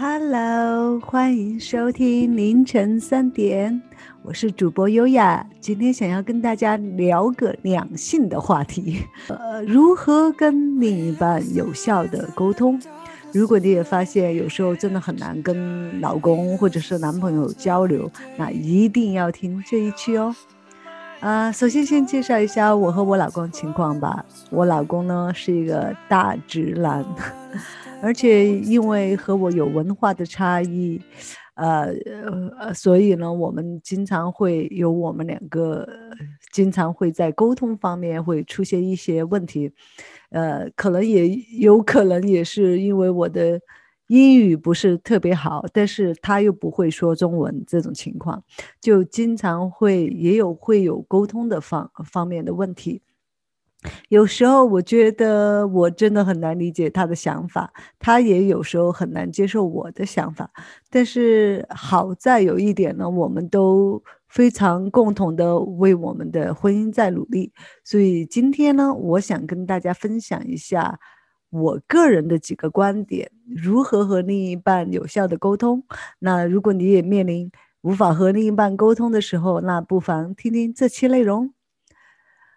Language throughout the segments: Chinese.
Hello，欢迎收听凌晨三点，我是主播优雅。今天想要跟大家聊个两性的话题，呃，如何跟另一半有效的沟通？如果你也发现有时候真的很难跟老公或者是男朋友交流，那一定要听这一期哦。啊，首先先介绍一下我和我老公情况吧。我老公呢是一个大直男。而且因为和我有文化的差异，呃呃，所以呢，我们经常会有我们两个经常会在沟通方面会出现一些问题，呃，可能也有可能也是因为我的英语不是特别好，但是他又不会说中文这种情况，就经常会也有会有沟通的方方面的问题。有时候我觉得我真的很难理解他的想法，他也有时候很难接受我的想法。但是好在有一点呢，我们都非常共同的为我们的婚姻在努力。所以今天呢，我想跟大家分享一下我个人的几个观点，如何和另一半有效的沟通。那如果你也面临无法和另一半沟通的时候，那不妨听听这期内容。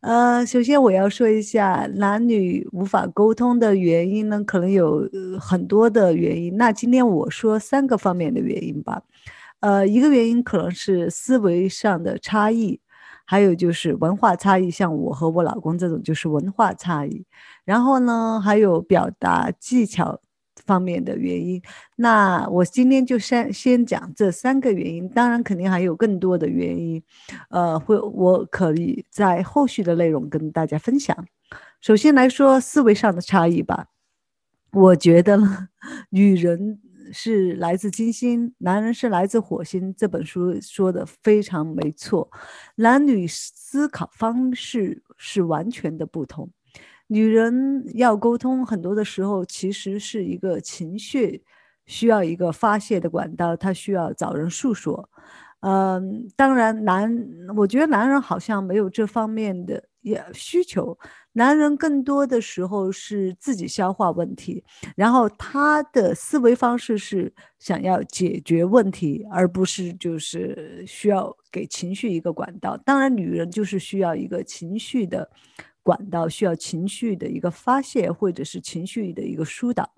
呃，首先我要说一下男女无法沟通的原因呢，可能有很多的原因。那今天我说三个方面的原因吧。呃，一个原因可能是思维上的差异，还有就是文化差异，像我和我老公这种就是文化差异。然后呢，还有表达技巧。方面的原因，那我今天就先先讲这三个原因，当然肯定还有更多的原因，呃，会我可以在后续的内容跟大家分享。首先来说思维上的差异吧，我觉得呢，女人是来自金星，男人是来自火星。这本书说的非常没错，男女思考方式是完全的不同。女人要沟通，很多的时候其实是一个情绪，需要一个发泄的管道，她需要找人诉说。嗯，当然男，我觉得男人好像没有这方面的也需求，男人更多的时候是自己消化问题，然后他的思维方式是想要解决问题，而不是就是需要给情绪一个管道。当然，女人就是需要一个情绪的。管道需要情绪的一个发泄，或者是情绪的一个疏导，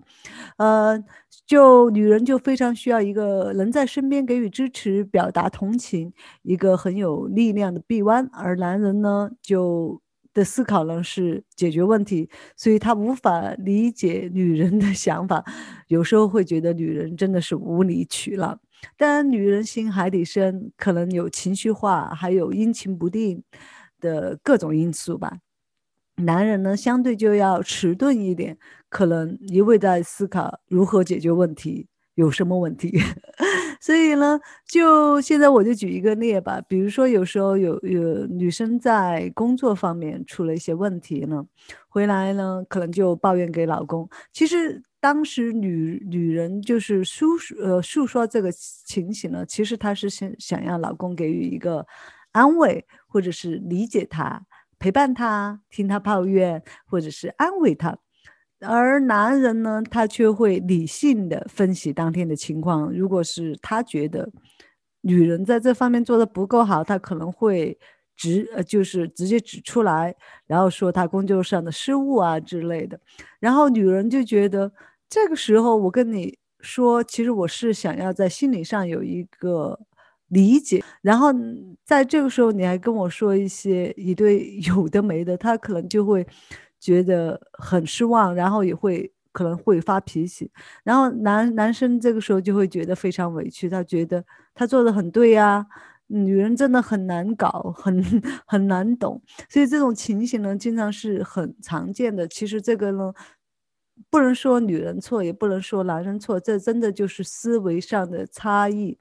呃，就女人就非常需要一个能在身边给予支持、表达同情，一个很有力量的臂弯。而男人呢，就的思考呢是解决问题，所以他无法理解女人的想法，有时候会觉得女人真的是无理取闹。当然，女人心海底深，可能有情绪化，还有阴晴不定的各种因素吧。男人呢，相对就要迟钝一点，可能一味在思考如何解决问题，有什么问题。所以呢，就现在我就举一个例吧，比如说有时候有有女生在工作方面出了一些问题呢，回来呢可能就抱怨给老公。其实当时女女人就是诉呃诉说这个情形呢，其实她是想想要老公给予一个安慰，或者是理解她。陪伴他，听他抱怨，或者是安慰他，而男人呢，他却会理性的分析当天的情况。如果是他觉得女人在这方面做的不够好，他可能会直呃，就是直接指出来，然后说他工作上的失误啊之类的。然后女人就觉得这个时候我跟你说，其实我是想要在心理上有一个。理解，然后在这个时候你还跟我说一些一堆 有的没的，他可能就会觉得很失望，然后也会可能会发脾气，然后男男生这个时候就会觉得非常委屈，他觉得他做的很对呀，女人真的很难搞，很很难懂，所以这种情形呢，经常是很常见的。其实这个呢，不能说女人错，也不能说男人错，这真的就是思维上的差异。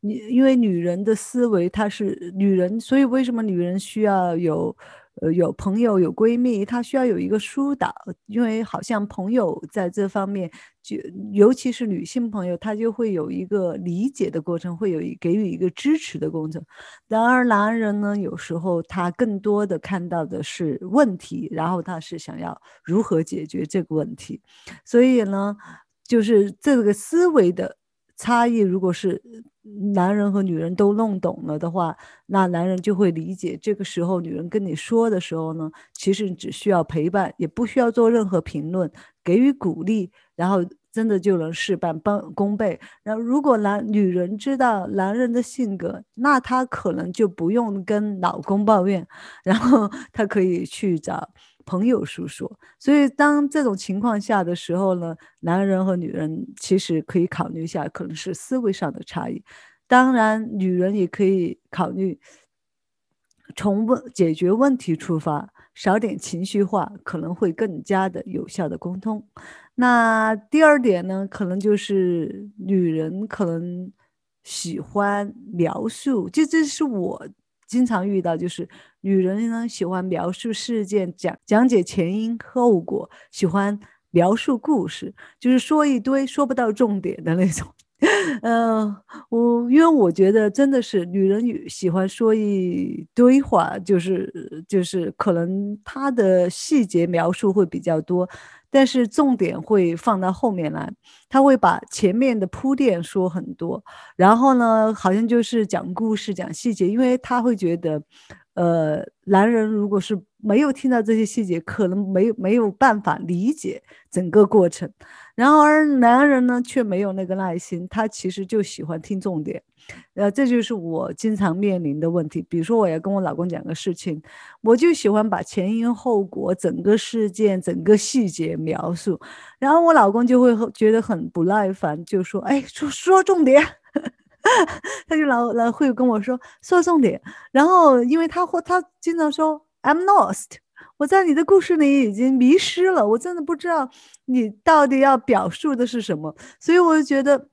你因为女人的思维，她是女人，所以为什么女人需要有，呃，有朋友有闺蜜，她需要有一个疏导，因为好像朋友在这方面，就尤其是女性朋友，她就会有一个理解的过程，会有给予一个支持的过程。然而男人呢，有时候他更多的看到的是问题，然后他是想要如何解决这个问题，所以呢。就是这个思维的差异，如果是男人和女人都弄懂了的话，那男人就会理解。这个时候，女人跟你说的时候呢，其实只需要陪伴，也不需要做任何评论，给予鼓励，然后真的就能事半功倍。然后，如果男女人知道男人的性格，那她可能就不用跟老公抱怨，然后她可以去找。朋友诉说，所以当这种情况下的时候呢，男人和女人其实可以考虑一下，可能是思维上的差异。当然，女人也可以考虑从问解决问题出发，少点情绪化，可能会更加的有效的沟通。那第二点呢，可能就是女人可能喜欢描述，就这是我。经常遇到就是女人呢喜欢描述事件，讲讲解前因后果，喜欢描述故事，就是说一堆说不到重点的那种。嗯，我因为我觉得真的是女人喜欢说一堆话，就是就是可能她的细节描述会比较多。但是重点会放到后面来，他会把前面的铺垫说很多，然后呢，好像就是讲故事、讲细节，因为他会觉得，呃，男人如果是没有听到这些细节，可能没没有办法理解整个过程，然而男人呢却没有那个耐心，他其实就喜欢听重点。呃，这就是我经常面临的问题。比如说，我要跟我老公讲个事情，我就喜欢把前因后果、整个事件、整个细节描述，然后我老公就会觉得很不耐烦，就说：“哎，说说重点。”他就老老会跟我说说重点。然后，因为他会他经常说 “I'm lost”，我在你的故事里已经迷失了，我真的不知道你到底要表述的是什么，所以我就觉得。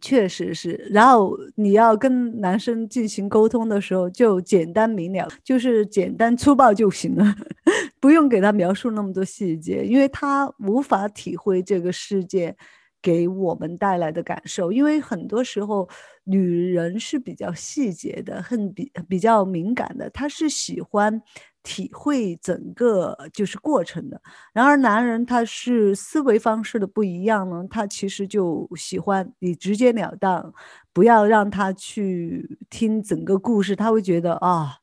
确实是，然后你要跟男生进行沟通的时候，就简单明了，就是简单粗暴就行了，不用给他描述那么多细节，因为他无法体会这个世界给我们带来的感受。因为很多时候，女人是比较细节的，很比比较敏感的，她是喜欢。体会整个就是过程的，然而男人他是思维方式的不一样呢，他其实就喜欢你直截了当，不要让他去听整个故事，他会觉得啊，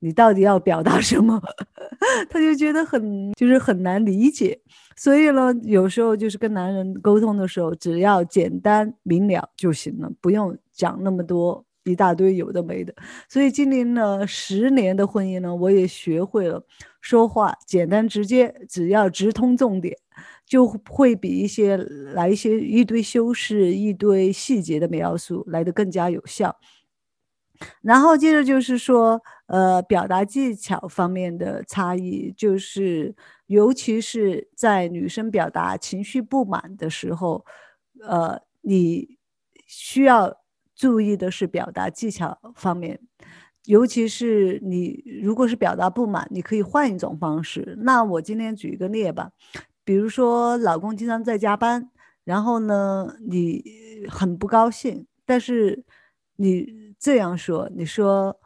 你到底要表达什么，他就觉得很就是很难理解，所以呢，有时候就是跟男人沟通的时候，只要简单明了就行了，不用讲那么多。一大堆有的没的，所以经历了十年的婚姻呢，我也学会了说话简单直接，只要直通重点，就会比一些来一些一堆修饰、一堆细节的描述来的更加有效。然后接着就是说，呃，表达技巧方面的差异，就是尤其是在女生表达情绪不满的时候，呃，你需要。注意的是表达技巧方面，尤其是你如果是表达不满，你可以换一种方式。那我今天举一个例吧，比如说老公经常在加班，然后呢你很不高兴，但是你这样说，你说，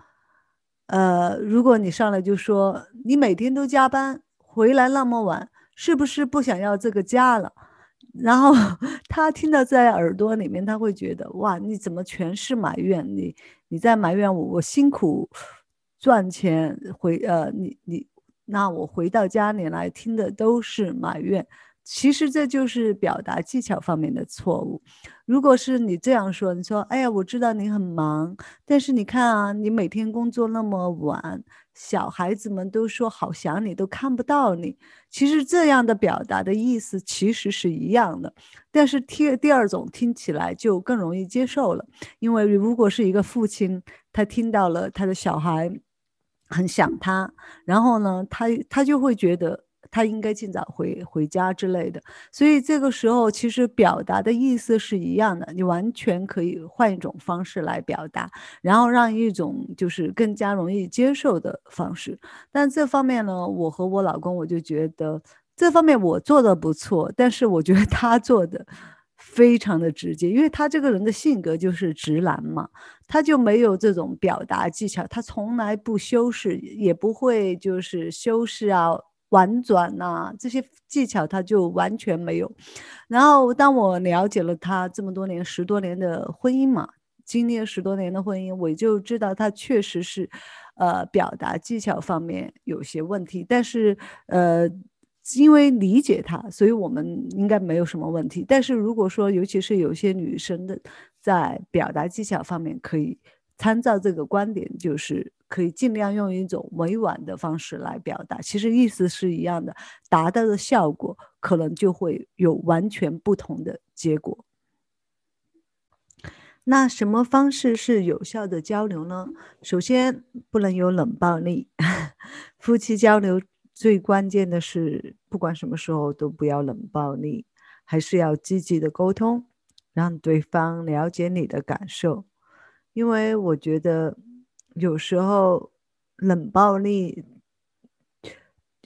呃，如果你上来就说你每天都加班，回来那么晚，是不是不想要这个家了？然后他听到在耳朵里面，他会觉得哇，你怎么全是埋怨？你你在埋怨我，我辛苦赚钱回呃，你你那我回到家里来听的都是埋怨。其实这就是表达技巧方面的错误。如果是你这样说，你说哎呀，我知道你很忙，但是你看啊，你每天工作那么晚。小孩子们都说好想你，都看不到你。其实这样的表达的意思其实是一样的，但是听第二种听起来就更容易接受了。因为如果是一个父亲，他听到了他的小孩很想他，然后呢，他他就会觉得。他应该尽早回回家之类的，所以这个时候其实表达的意思是一样的，你完全可以换一种方式来表达，然后让一种就是更加容易接受的方式。但这方面呢，我和我老公我就觉得这方面我做的不错，但是我觉得他做的非常的直接，因为他这个人的性格就是直男嘛，他就没有这种表达技巧，他从来不修饰，也不会就是修饰啊。婉转呐，这些技巧他就完全没有。然后当我了解了他这么多年、十多年的婚姻嘛，经历了十多年的婚姻，我就知道他确实是，呃，表达技巧方面有些问题。但是，呃，因为理解他，所以我们应该没有什么问题。但是如果说，尤其是有些女生的在表达技巧方面，可以参照这个观点，就是。可以尽量用一种委婉的方式来表达，其实意思是一样的，达到的效果可能就会有完全不同的结果。那什么方式是有效的交流呢？首先不能有冷暴力，夫妻交流最关键的是，不管什么时候都不要冷暴力，还是要积极的沟通，让对方了解你的感受，因为我觉得。有时候冷暴力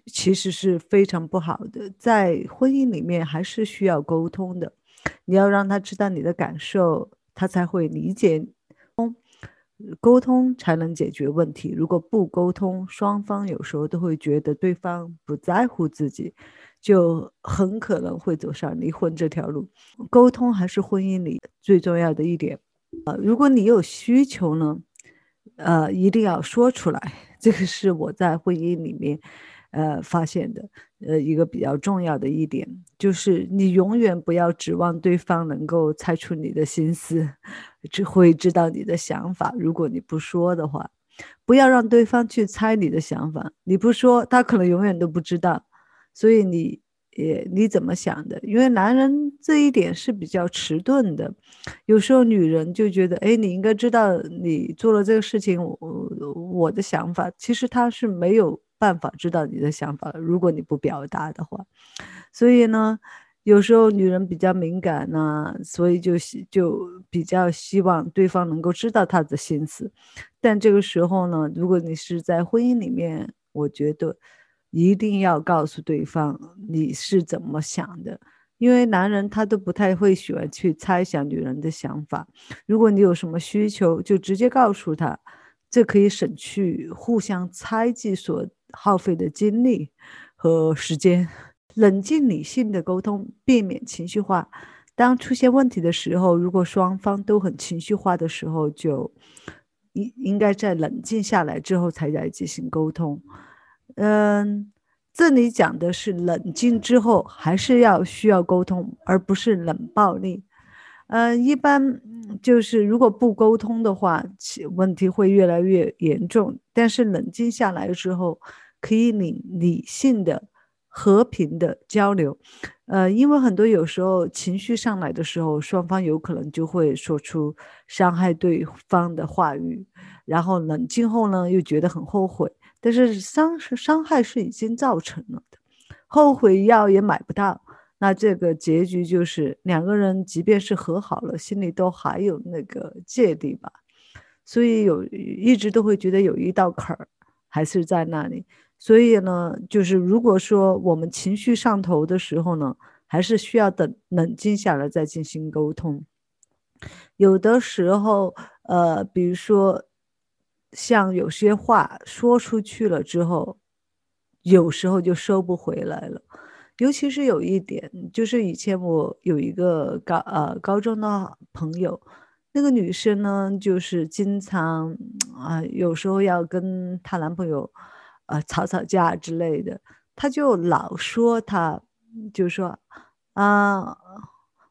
其实是非常不好的，在婚姻里面还是需要沟通的。你要让他知道你的感受，他才会理解。沟通才能解决问题。如果不沟通，双方有时候都会觉得对方不在乎自己，就很可能会走上离婚这条路。沟通还是婚姻里最重要的一点。呃，如果你有需求呢？呃，一定要说出来，这个是我在婚姻里面，呃，发现的，呃，一个比较重要的一点，就是你永远不要指望对方能够猜出你的心思，只会知道你的想法。如果你不说的话，不要让对方去猜你的想法，你不说，他可能永远都不知道。所以你。也你怎么想的？因为男人这一点是比较迟钝的，有时候女人就觉得，哎，你应该知道你做了这个事情，我我的想法，其实他是没有办法知道你的想法如果你不表达的话，所以呢，有时候女人比较敏感呢，所以就就比较希望对方能够知道她的心思，但这个时候呢，如果你是在婚姻里面，我觉得。一定要告诉对方你是怎么想的，因为男人他都不太会喜欢去猜想女人的想法。如果你有什么需求，就直接告诉他，这可以省去互相猜忌所耗费的精力和时间。冷静理性的沟通，避免情绪化。当出现问题的时候，如果双方都很情绪化的时候，就应应该在冷静下来之后才来进行沟通。嗯，这里讲的是冷静之后还是要需要沟通，而不是冷暴力。嗯，一般就是如果不沟通的话，问题会越来越严重。但是冷静下来之后，可以理理性的、和平的交流。呃，因为很多有时候情绪上来的时候，双方有可能就会说出伤害对方的话语，然后冷静后呢，又觉得很后悔。但是伤是伤害是已经造成了的，后悔药也买不到，那这个结局就是两个人即便是和好了，心里都还有那个芥蒂吧，所以有一直都会觉得有一道坎儿还是在那里。所以呢，就是如果说我们情绪上头的时候呢，还是需要等冷静下来再进行沟通。有的时候，呃，比如说。像有些话说出去了之后，有时候就收不回来了。尤其是有一点，就是以前我有一个高呃高中的朋友，那个女生呢，就是经常啊，有时候要跟她男朋友呃吵吵架之类的，她就老说她，就说啊，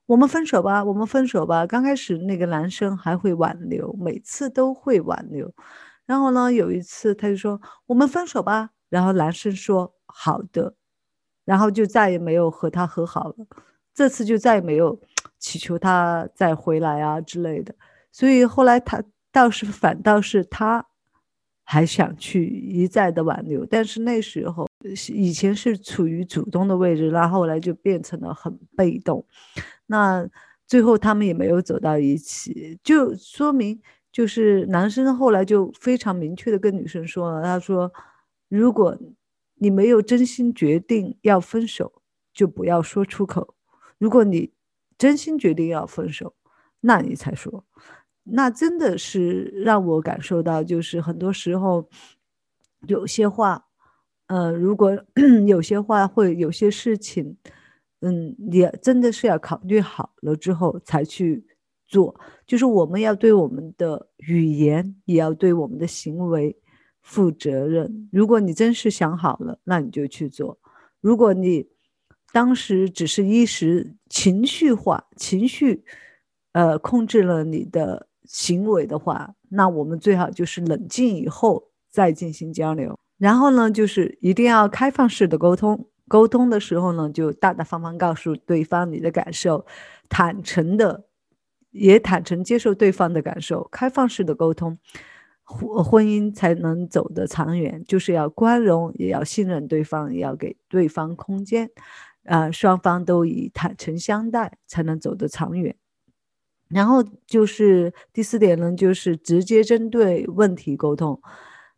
我们分手吧，我们分手吧。刚开始那个男生还会挽留，每次都会挽留。然后呢，有一次他就说我们分手吧，然后男生说好的，然后就再也没有和他和好了。这次就再也没有祈求他再回来啊之类的。所以后来他倒是反倒是他还想去一再的挽留，但是那时候以前是处于主动的位置，那后来就变成了很被动。那最后他们也没有走到一起，就说明。就是男生后来就非常明确的跟女生说了，他说：“如果你没有真心决定要分手，就不要说出口；如果你真心决定要分手，那你才说。”那真的是让我感受到，就是很多时候有些话呃，如果 有些话会有些事情，嗯，也真的是要考虑好了之后才去做。就是我们要对我们的语言，也要对我们的行为负责任。如果你真是想好了，那你就去做；如果你当时只是一时情绪化、情绪，呃，控制了你的行为的话，那我们最好就是冷静以后再进行交流。然后呢，就是一定要开放式的沟通。沟通的时候呢，就大大方方告诉对方你的感受，坦诚的，也坦诚接受对方的感受。开放式的沟通，婚婚姻才能走得长远。就是要宽容，也要信任对方，也要给对方空间。啊，双方都以坦诚相待，才能走得长远。然后就是第四点呢，就是直接针对问题沟通。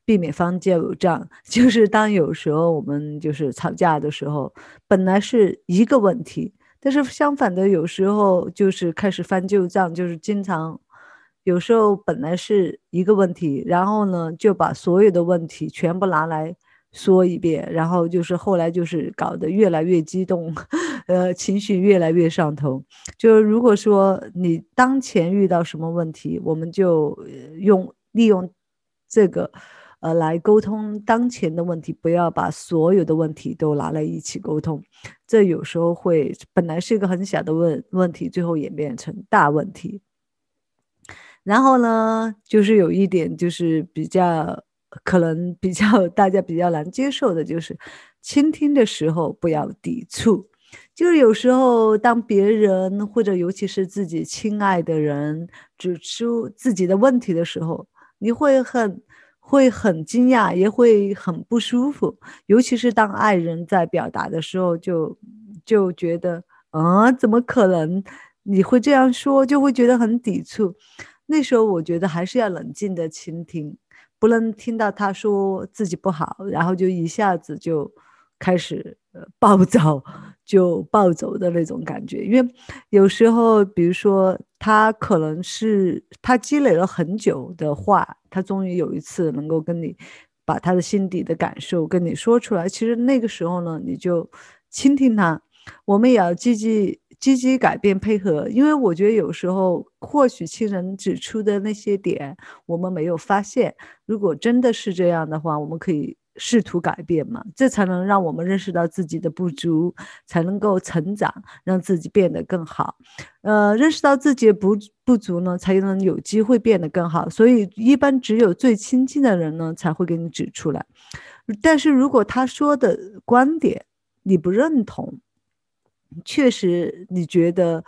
避免方家有账，就是当有时候我们就是吵架的时候，本来是一个问题，但是相反的，有时候就是开始翻旧账，就是经常，有时候本来是一个问题，然后呢就把所有的问题全部拿来说一遍，然后就是后来就是搞得越来越激动，呃，情绪越来越上头。就是如果说你当前遇到什么问题，我们就用利用这个。呃，来沟通当前的问题，不要把所有的问题都拿来一起沟通，这有时候会本来是一个很小的问问题，最后演变成大问题。然后呢，就是有一点就是比较可能比较大家比较难接受的，就是倾听的时候不要抵触。就是有时候当别人或者尤其是自己亲爱的人指出自己的问题的时候，你会很。会很惊讶，也会很不舒服，尤其是当爱人在表达的时候，就就觉得，啊，怎么可能你会这样说？就会觉得很抵触。那时候我觉得还是要冷静的倾听，不能听到他说自己不好，然后就一下子就开始暴躁。就暴走的那种感觉，因为有时候，比如说他可能是他积累了很久的话，他终于有一次能够跟你把他的心底的感受跟你说出来。其实那个时候呢，你就倾听他。我们也要积极积极改变配合，因为我觉得有时候或许亲人指出的那些点我们没有发现，如果真的是这样的话，我们可以。试图改变嘛，这才能让我们认识到自己的不足，才能够成长，让自己变得更好。呃，认识到自己不不足呢，才能有机会变得更好。所以，一般只有最亲近的人呢，才会给你指出来。但是如果他说的观点你不认同，确实你觉得。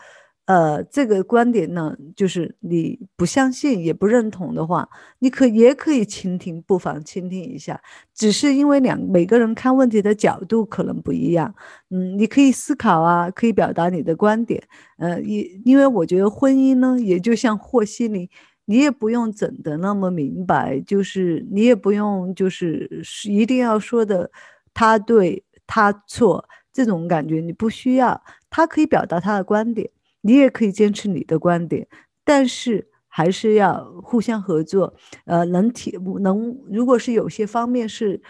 呃，这个观点呢，就是你不相信也不认同的话，你可也可以倾听，不妨倾听一下。只是因为两每个人看问题的角度可能不一样，嗯，你可以思考啊，可以表达你的观点。呃，也因为我觉得婚姻呢，也就像和稀泥，你也不用整的那么明白，就是你也不用就是一定要说的他对他错这种感觉，你不需要，他可以表达他的观点。你也可以坚持你的观点，但是还是要互相合作。呃，能提能，如果是有些方面是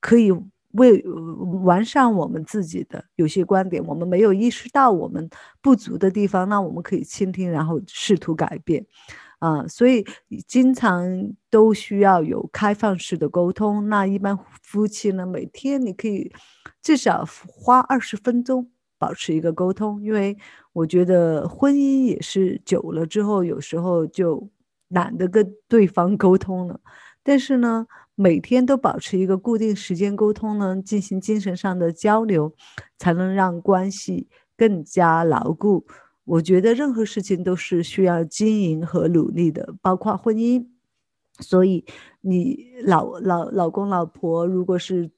可以为完善我们自己的有些观点，我们没有意识到我们不足的地方，那我们可以倾听，然后试图改变。啊，所以经常都需要有开放式的沟通。那一般夫妻呢，每天你可以至少花二十分钟。保持一个沟通，因为我觉得婚姻也是久了之后，有时候就懒得跟对方沟通了。但是呢，每天都保持一个固定时间沟通呢，进行精神上的交流，才能让关系更加牢固。我觉得任何事情都是需要经营和努力的，包括婚姻。所以，你老老老公老婆如果是。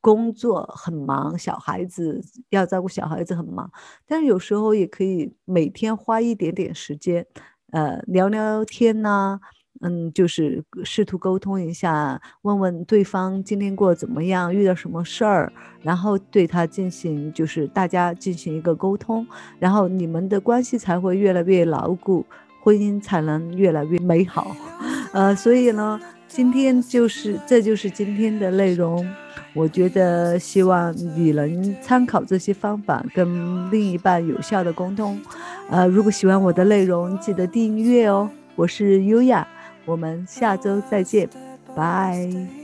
工作很忙，小孩子要照顾小孩子很忙，但是有时候也可以每天花一点点时间，呃，聊聊天呐，嗯，就是试图沟通一下，问问对方今天过怎么样，遇到什么事儿，然后对他进行就是大家进行一个沟通，然后你们的关系才会越来越牢固，婚姻才能越来越美好，呃，所以呢。今天就是这就是今天的内容。我觉得希望你能参考这些方法，跟另一半有效的沟通。呃，如果喜欢我的内容，记得订阅哦。我是优雅，我们下周再见，拜。